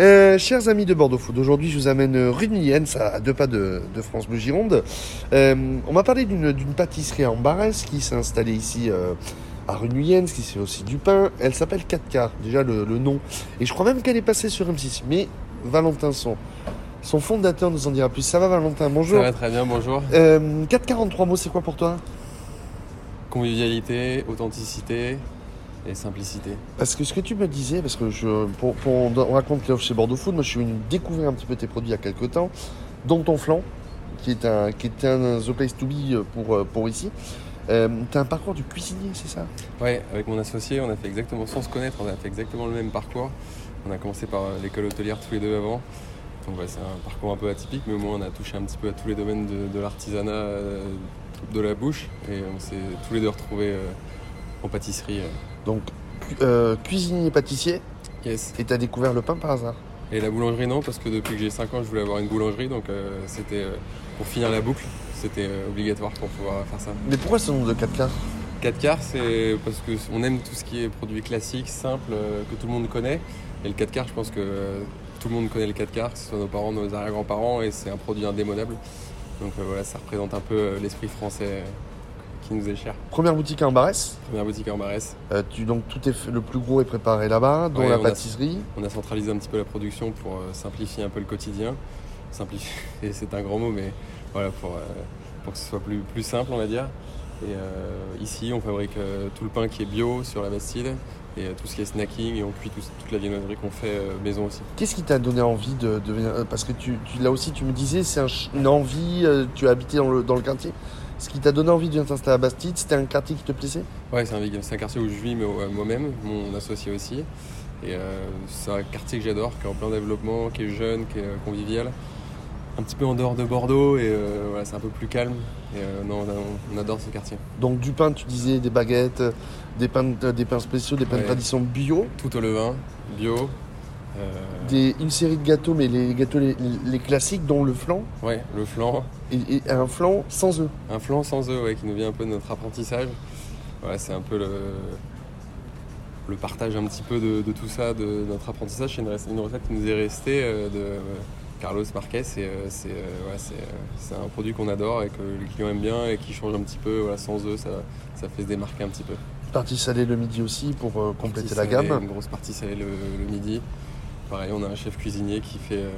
Euh, chers amis de Bordeaux Food, aujourd'hui je vous amène euh, rue de à deux pas de, de France Bleu Gironde. Euh, on m'a parlé d'une pâtisserie en Barès qui s'est installée ici euh, à rue de Millienne, qui fait aussi du pain. Elle s'appelle 4 quarts, déjà le, le nom. Et je crois même qu'elle est passée sur M6. Mais Valentin, son, son fondateur, nous en dira plus. Ça va Valentin, bonjour. Ça va très bien, bonjour. Euh, 443 mots, c'est quoi pour toi? Convivialité, authenticité et simplicité. Parce que ce que tu me disais, parce que je, pour, pour- on raconte l'offre chez Bordeaux Food, moi je suis venu découvrir un petit peu tes produits il y a quelques temps, dont ton flan, qui est un, qui est un The Place to Be pour, euh, pour ici. Euh, T'as un parcours du cuisinier, c'est ça? Ouais, avec mon associé, on a fait exactement, sans se connaître, on a fait exactement le même parcours. On a commencé par euh, l'école hôtelière tous les deux avant. Donc ouais, c'est un parcours un peu atypique, mais au moins on a touché un petit peu à tous les domaines de, de l'artisanat, euh, de la bouche, et on s'est tous les deux retrouvés euh, en pâtisserie. euh. Donc, cu- euh, cuisinier pâtissier, Yes. et t'as découvert le pain par hasard? Et la boulangerie non, parce que depuis que j'ai 5 ans, je voulais avoir une boulangerie, donc euh, c'était euh, pour finir la boucle, c'était obligatoire pour pouvoir faire ça. Mais pourquoi ce nom de 4 quarts? 4 quarts, c'est parce que on aime tout ce qui est produit classique, simple, que tout le monde connaît. Et le 4 quarts, je pense que tout le monde connaît le 4 quarts, que ce soit nos parents, nos arrière-grands-parents, et c'est un produit indémodable. Donc voilà, ça représente un peu l'esprit français qui nous est cher. Première boutique à Embarès. Première boutique en Barès. Euh, tu, donc tout est fait- le plus gros est préparé là-bas, dont Ouais, la on a- pâtisserie. On a centralisé un petit peu la production pour euh, simplifier un peu le quotidien. Simplifier, c'est un grand mot, mais voilà, pour, euh, pour que ce soit plus, plus simple, on va dire. Et ici, on fabrique tout le pain qui est bio sur la Bastide et tout ce qui est snacking et on cuit tout- toute la viennoiserie qu'on fait maison aussi. Qu'est-ce qui t'a donné envie de devenir. Parce que tu, tu- là aussi, tu me disais, c'est un une envie, tu as habité dans le, dans le quartier. Ce qui t'a donné envie de venir t'installer à Bastide, c'était un quartier qui te plaisait? Ouais, c'est un, un quartier où je vis mais, moi-même, mon associé aussi. Et euh, c'est un quartier que j'adore, qui est en plein développement, qui est jeune, qui est euh, convivial. Un petit peu en dehors de Bordeaux et euh, voilà, c'est un peu plus calme. Et euh, non, on, adore ce quartier. Donc du pain, tu disais, des baguettes, des pains, de- des pains spéciaux, des pains de Ouais. tradition bio, Tout au levain, bio. Euh, des, une série de gâteaux, mais les gâteaux les, les classiques, dont le flan, Ouais, le flan. et, et un flan sans œufs. Un flan sans œufs, ouais, qui nous vient un peu de notre apprentissage. Voilà, c'est un peu le, le partage un petit peu de, de tout ça, de notre apprentissage. C'est une, rec- une recette qui nous est restée euh, de euh, Carlos Marquez. Et, euh, c'est euh, ouais, c'est, un produit qu'on adore et que les clients aiment bien et qui change un petit peu. Voilà, sans œufs, ça, ça fait se démarquer un petit peu. Partie salée le midi aussi pour compléter Partie la salée, gamme. Une grosse partie salée le, le midi. Pareil, on a un chef cuisinier qui fait. euh,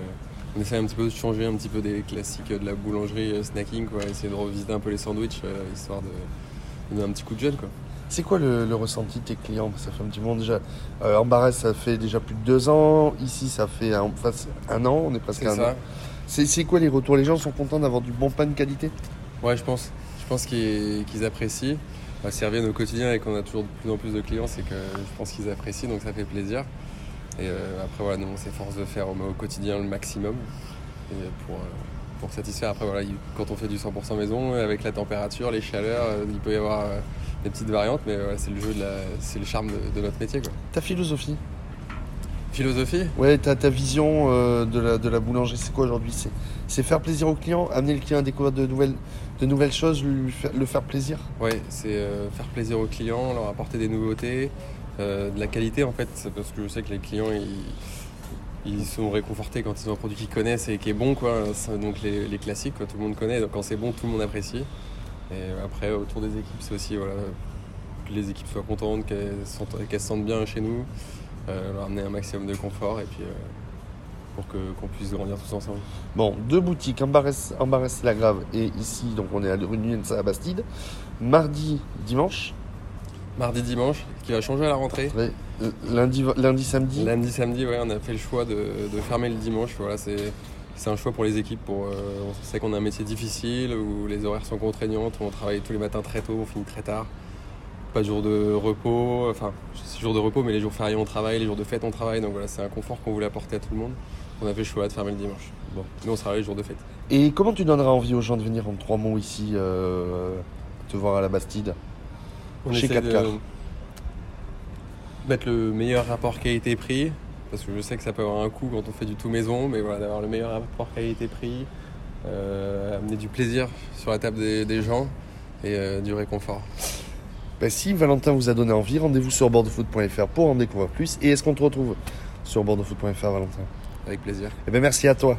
on essaie un petit peu de changer un petit peu des classiques de la boulangerie euh, snacking, quoi. Essayer de revisiter un peu les sandwichs, euh, histoire de de donner un petit coup de jeune, quoi. C'est quoi le, le ressenti de tes clients? Ça fait un petit moment déjà. Euh, en Barès, ça fait déjà plus de deux ans. Ici, ça fait un, enfin, un an. On est presque C'est à un ça. an. C'est quoi les retours? Les gens sont contents d'avoir du bon pain de qualité? Ouais, je pense. Je pense qu'ils qu'ils apprécient. Bah, S'ils reviennent au quotidien et qu'on a toujours de plus en plus de clients, c'est que je pense qu'ils apprécient, donc ça fait plaisir. Et euh, après, voilà, nous, on s'efforce de faire au, au quotidien le maximum et pour, euh, pour satisfaire. Après, voilà, il- quand on fait du 100% maison, avec la température, les chaleurs, euh, il peut y avoir euh, des petites variantes, mais voilà, c'est le jeu, de la- c'est le charme de, de notre métier. Quoi. Ta philosophie? Philosophie? Ouais, ta, ta vision euh, de, la, de la boulangerie, c'est quoi aujourd'hui? C'est faire plaisir au client, amener le client à découvrir de nouvelles, de nouvelles choses, lui faire, le faire plaisir? Ouais, c'est euh, faire plaisir aux clients, leur apporter des nouveautés, euh, de la qualité en fait, parce que je sais que les clients ils, sont réconfortés quand ils ont un produit qu'ils connaissent et qui est bon quoi. Donc les, classiques, tout le monde connaît, donc quand c'est bon, tout le monde apprécie. Et après, autour des équipes, c'est aussi voilà, que les équipes soient contentes, qu'elles se sentent bien chez nous, euh, leur amener un maximum de confort et puis euh, pour qu'on puisse grandir tous ensemble. Bon, deux boutiques, Embarès, Embarès la Grave et ici, donc on est à rue Nuens à Bastide. Mardi, dimanche, Mardi, dimanche, qui va changer à la rentrée. lundi, lundi, samedi. Lundi, samedi, ouais, on a fait le choix de, de fermer le dimanche. Voilà, c'est, c'est un choix pour les équipes. Pour, euh, on sait qu'on a un métier difficile, où les horaires sont contraignantes, où on travaille tous les matins très tôt, on finit très tard. Pas de jour de repos, enfin, c'est jour de repos, mais les jours fériés on travaille, les jours de fête on travaille. Donc voilà, c'est un confort qu'on voulait apporter à tout le monde. On a fait le choix de fermer le dimanche. Bon, nous on sera là les jours de fête. Et comment tu donneras envie aux gens de venir en trois mots ici, euh, te voir à la Bastide? On Chez essaie 4 de quarts. mettre le meilleur rapport qualité-prix, parce que je sais que ça peut avoir un coût quand on fait du tout maison, mais voilà, d'avoir le meilleur rapport qualité-prix, euh, amener du plaisir sur la table des, des gens et euh, du réconfort. Bah, si Valentin vous a donné envie, rendez-vous sur bordeauxfoot.fr pour en découvrir plus. Et est-ce qu'on te retrouve sur bordeauxfoot.fr, Valentin? Avec plaisir. Eh ben merci à toi.